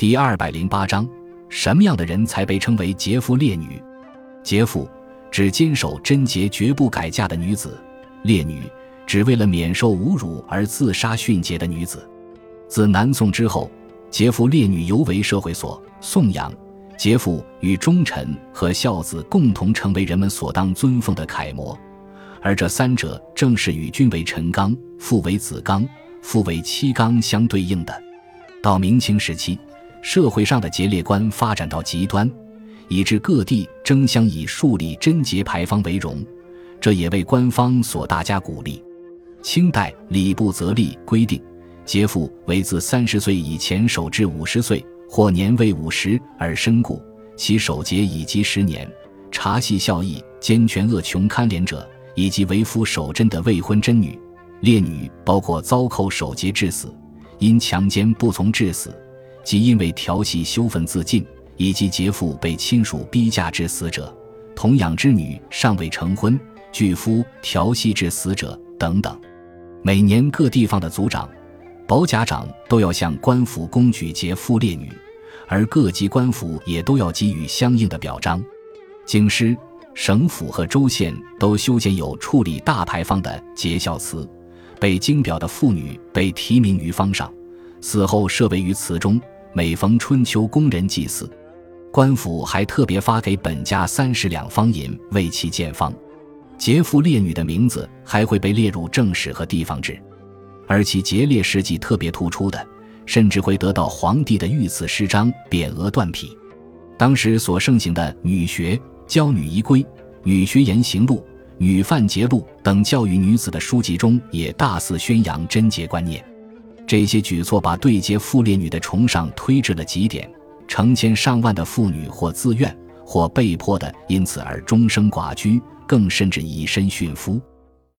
第二百零八章，什么样的人才被称为劫妇烈女？劫妇指坚守贞洁绝不改嫁的女子，烈女指为了免受侮辱而自杀殉节的女子。自南宋之后，劫妇烈女尤为社会所颂扬，劫妇与忠臣和孝子共同成为人们所当尊奉的楷模，而这三者正是与君为臣纲、父为子纲、父为妻纲相对应的。到明清时期。社会上的节烈观发展到极端，以致各地争相以树立贞节牌坊为荣，这也为官方所大加鼓励。清代礼部则例规定，节妇为自三十岁以前守至五十岁，或年未五十而身故，其守节已及十年。察系孝义、兼全恶穷堪怜者，以及为夫守贞的未婚贞女、烈女，包括遭扣守节致死，因强奸不从致死。即因为调戏羞愤自尽，以及劫妇被亲属逼嫁致死者，童养之女尚未成婚，拒夫调戏致死者等等。每年各地方的族长、保甲长都要向官府公举劫妇烈女，而各级官府也都要给予相应的表彰。京师、省府和州县都修建有处理大牌坊的节孝祠，被京表的妇女被提名于坊上。死后设为于祠中，每逢春秋宫人祭祀，官府还特别发给本家三十两方银为其建坊。劫富烈女的名字还会被列入正史和地方志，而其劫烈事迹特别突出的，甚至会得到皇帝的御赐诗章、匾额、断匹。当时所盛行的女学、教女仪规、女学言行录、女犯节录等教育女子的书籍中，也大肆宣扬贞洁观念。这些举措把对接妇烈女的崇尚推至了极点，成千上万的妇女或自愿或被迫的因此而终生寡居，更甚至以身殉夫。